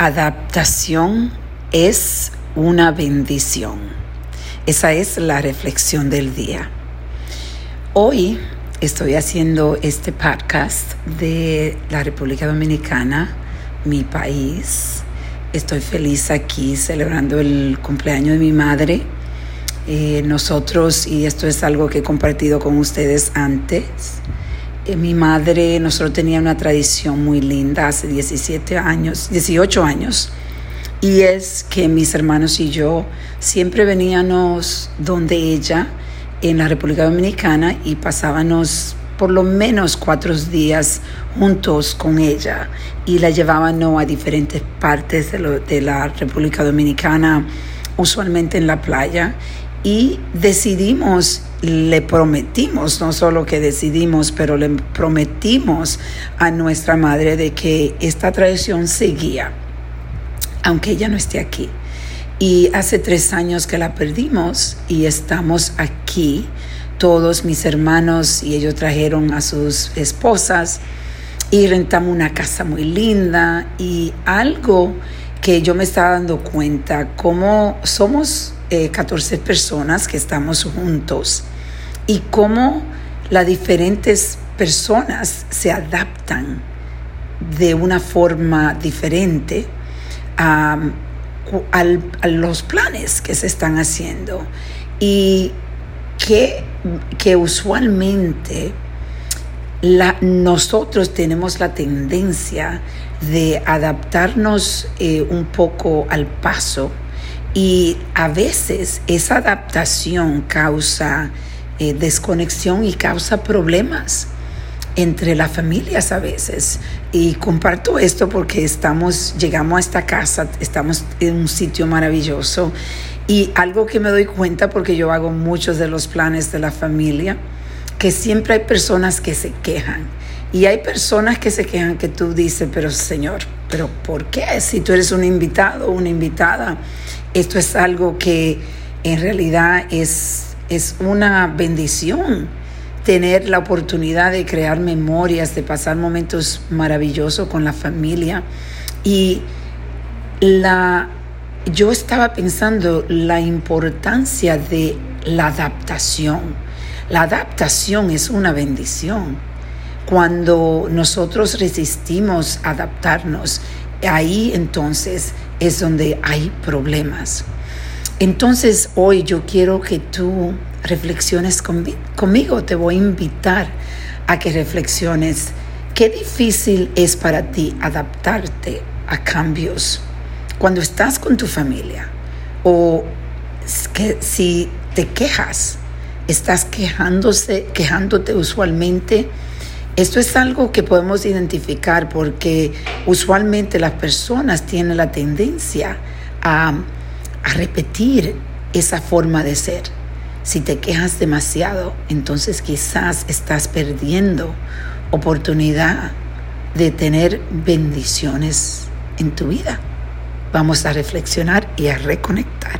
Adaptación es una bendición. Esa es la reflexión del día. Hoy estoy haciendo este podcast de la República Dominicana, mi país. Estoy feliz aquí celebrando el cumpleaños de mi madre. Eh, nosotros, y esto es algo que he compartido con ustedes antes, mi madre, nosotros teníamos una tradición muy linda hace 17 años, 18 años, y es que mis hermanos y yo siempre veníamos donde ella en la República Dominicana y pasábamos por lo menos cuatro días juntos con ella. Y la llevábamos a diferentes partes de, de la República Dominicana, usualmente en la playa, y decidimos le prometimos, no solo que decidimos, pero le prometimos a nuestra madre de que esta tradición seguía, aunque ella no esté aquí. Y hace tres años que la perdimos y estamos aquí, todos mis hermanos y ellos trajeron a sus esposas y rentamos una casa muy linda y algo que yo me estaba dando cuenta, como somos 14 eh, personas que estamos juntos y cómo las diferentes personas se adaptan de una forma diferente a, los planes que se están haciendo y que, que usualmente nosotros tenemos la tendencia de adaptarnos eh, un poco al paso y a veces esa adaptación causa eh, desconexión y causa problemas entre las familias a veces. Y comparto esto porque estamos, llegamos a esta casa, estamos en un sitio maravilloso y algo que me doy cuenta porque yo hago muchos de los planes de la familia, que siempre hay personas que se quejan. Y hay personas que se quejan que tú dices, pero Señor, pero ¿por qué? Si tú eres un invitado una invitada esto es algo que en realidad es, es una bendición tener la oportunidad de crear memorias, de pasar momentos maravillosos con la familia. Y la, yo estaba pensando la importancia de la adaptación. La adaptación es una bendición. Cuando nosotros resistimos adaptarnos, ahí entonces es donde hay problemas. Entonces hoy yo quiero que tú reflexiones conmigo, te voy a invitar a que reflexiones qué difícil es para ti adaptarte a cambios cuando estás con tu familia o que si te quejas, estás quejándose, quejándote usualmente esto es algo que podemos identificar porque usualmente las personas tienen la tendencia a, repetir esa forma de ser. Si te quejas demasiado, entonces quizás estás perdiendo oportunidad de tener bendiciones en tu vida. Vamos a reflexionar y a reconectar.